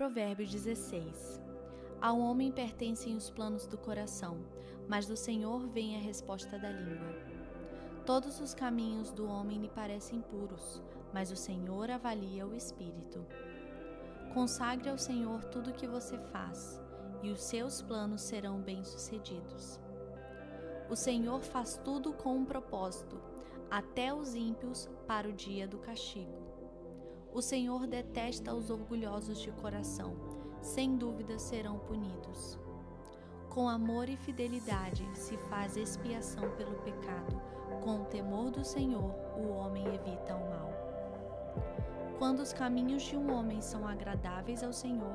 Provérbios 16. Ao homem pertencem os planos do coração, mas do Senhor vem a resposta da língua. Todos os caminhos do homem lhe parecem puros, mas o Senhor avalia o espírito. Consagre ao Senhor tudo o que você faz, e os seus planos serão bem-sucedidos. O Senhor faz tudo com um propósito, até os ímpios para o dia do castigo. O Senhor detesta os orgulhosos de coração, sem dúvida serão punidos. Com amor e fidelidade se faz expiação pelo pecado, com o temor do Senhor o homem evita o mal. Quando os caminhos de um homem são agradáveis ao Senhor,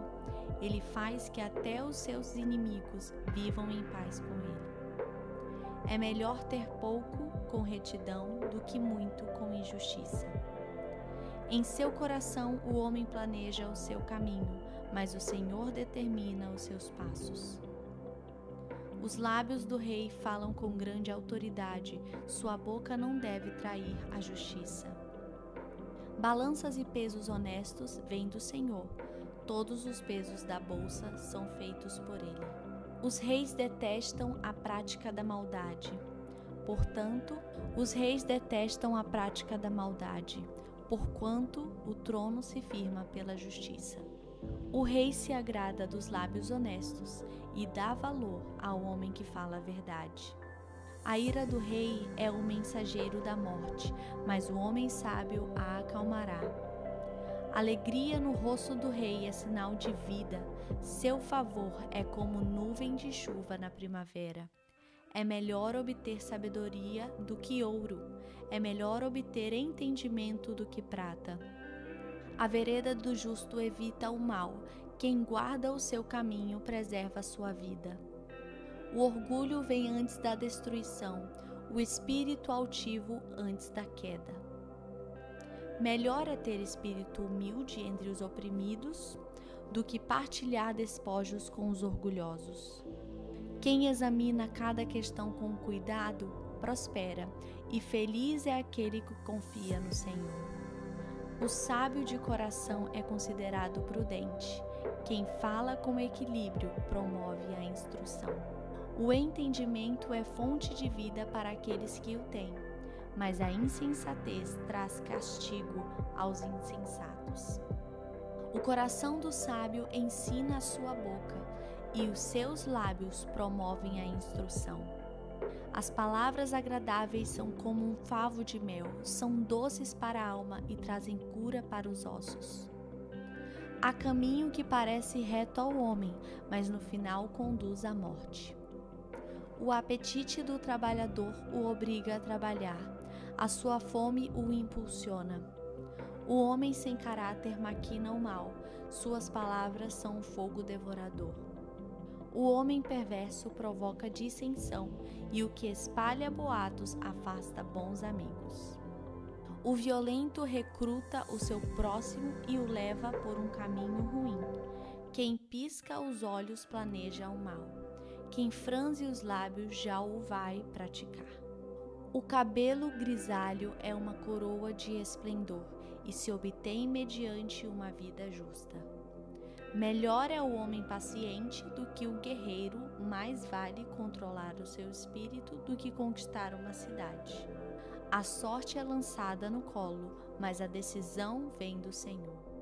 ele faz que até os seus inimigos vivam em paz com ele. É melhor ter pouco com retidão do que muito com injustiça. Em seu coração o homem planeja o seu caminho, mas o Senhor determina os seus passos. Os lábios do rei falam com grande autoridade, sua boca não deve trair a justiça. Balanças e pesos honestos vêm do Senhor, todos os pesos da bolsa são feitos por ele. Os reis detestam a prática da maldade. Portanto, os reis detestam a prática da maldade porquanto o trono se firma pela justiça. O rei se agrada dos lábios honestos e dá valor ao homem que fala a verdade. A ira do rei é o mensageiro da morte, mas o homem sábio a acalmará. Alegria no rosto do rei é sinal de vida, seu favor é como nuvem de chuva na primavera. É melhor obter sabedoria do que ouro, é melhor obter entendimento do que prata. A vereda do justo evita o mal, quem guarda o seu caminho preserva a sua vida. O orgulho vem antes da destruição, o espírito altivo antes da queda. Melhor é ter espírito humilde entre os oprimidos do que partilhar despojos com os orgulhosos. Quem examina cada questão com cuidado prospera, e feliz é aquele que confia no Senhor. O sábio de coração é considerado prudente. Quem fala com equilíbrio promove a instrução. O entendimento é fonte de vida para aqueles que o têm, mas a insensatez traz castigo aos insensatos. O coração do sábio ensina a sua boca, e os seus lábios promovem a instrução. As palavras agradáveis são como um favo de mel, são doces para a alma e trazem cura para os ossos. Há caminho que parece reto ao homem, mas no final conduz à morte. O apetite do trabalhador o obriga a trabalhar, a sua fome o impulsiona. O homem sem caráter maquina o mal, suas palavras são um fogo devorador. O homem perverso provoca dissensão, e o que espalha boatos afasta bons amigos. O violento recruta o seu próximo e o leva por um caminho ruim. Quem pisca os olhos planeja o mal. Quem franze os lábios já o vai praticar. O cabelo grisalho é uma coroa de esplendor e se obtém mediante uma vida justa. Melhor é o homem paciente do que o guerreiro, mais vale controlar o seu espírito do que conquistar uma cidade. A sorte é lançada no colo, mas a decisão vem do Senhor.